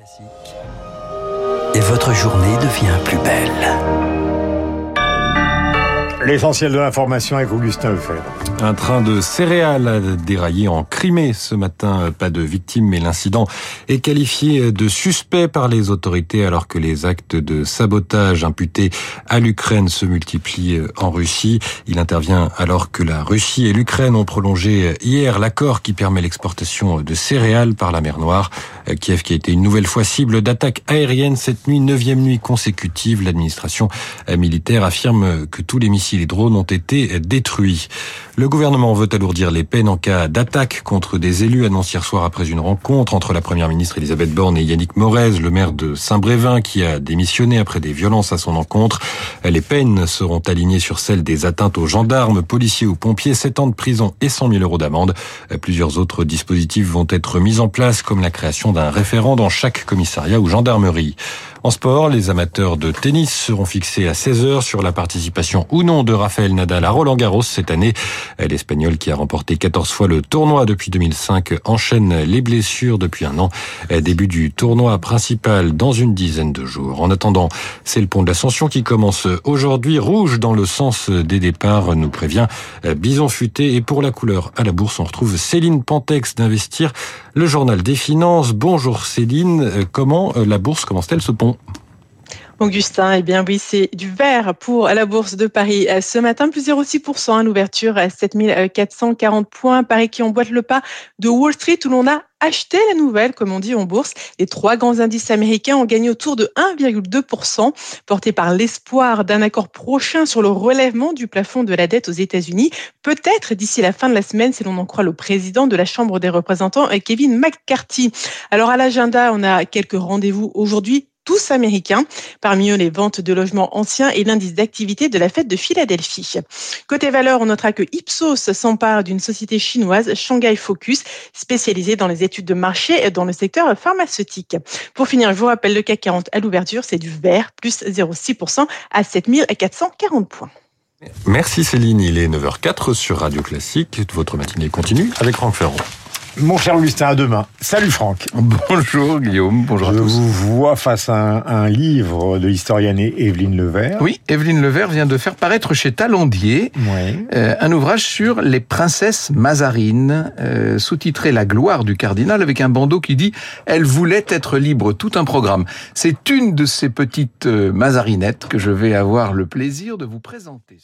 Classique. Et votre journée devient plus belle. L'essentiel de l'information avec Augustin Lefebvre. Un train de céréales a déraillé en Crimée ce matin. Pas de victimes, mais l'incident est qualifié de suspect par les autorités alors que les actes de sabotage imputés à l'Ukraine se multiplient en Russie. Il intervient alors que la Russie et l'Ukraine ont prolongé hier l'accord qui permet l'exportation de céréales par la mer Noire. Kiev qui a été une nouvelle fois cible d'attaques aériennes cette nuit, neuvième nuit consécutive. L'administration militaire affirme que tous les missiles et drones ont été détruits. Le gouvernement veut alourdir les peines en cas d'attaque contre des élus, annonce hier soir après une rencontre entre la première ministre Elisabeth Borne et Yannick Morez, le maire de Saint-Brévin, qui a démissionné après des violences à son encontre. Les peines seront alignées sur celles des atteintes aux gendarmes, policiers ou pompiers, 7 ans de prison et 100 000 euros d'amende. Plusieurs autres dispositifs vont être mis en place, comme la création d'un référent dans chaque commissariat ou gendarmerie. En sport, les amateurs de tennis seront fixés à 16 heures sur la participation ou non de Rafael Nadal à Roland Garros cette année. L'Espagnol qui a remporté 14 fois le tournoi depuis 2005 enchaîne les blessures depuis un an. Début du tournoi principal dans une dizaine de jours. En attendant, c'est le pont de l'Ascension qui commence aujourd'hui. Rouge dans le sens des départs, nous prévient Bison Futé. Et pour la couleur à la bourse, on retrouve Céline Pantex d'Investir, le journal des finances. Bonjour Céline, comment la bourse commence-t-elle ce pont? Augustin, eh bien oui, c'est du vert pour la Bourse de Paris. Ce matin, plus 0,6% à l'ouverture, à 7440 points. Paris qui emboîte le pas de Wall Street où l'on a acheté la nouvelle, comme on dit en bourse. Les trois grands indices américains ont gagné autour de 1,2%, portés par l'espoir d'un accord prochain sur le relèvement du plafond de la dette aux États-Unis, peut-être d'ici la fin de la semaine, si l'on en croit le président de la Chambre des représentants, Kevin McCarthy. Alors à l'agenda, on a quelques rendez-vous aujourd'hui tous américains. Parmi eux, les ventes de logements anciens et l'indice d'activité de la fête de Philadelphie. Côté valeur, on notera que Ipsos s'empare d'une société chinoise, Shanghai Focus, spécialisée dans les études de marché dans le secteur pharmaceutique. Pour finir, je vous rappelle le CAC 40 à l'ouverture, c'est du vert, plus 0,6% à 7440 points. Merci Céline, il est 9h04 sur Radio Classique. Votre matinée continue avec Franck Ferrand. Mon cher Augustin, à demain. Salut Franck. Bonjour Guillaume, bonjour Je à tous. vous vois face à un, un livre de l'historienne Evelyne Levert. Oui, Evelyne Levert vient de faire paraître chez Talandier Ouais. euh, un ouvrage sur les princesses Mazarines, euh, sous-titré La gloire du cardinal, avec un bandeau qui dit « Elle voulait être libre », tout un programme. C'est une de ces petites euh, Mazarinettes que je vais avoir le plaisir de vous présenter.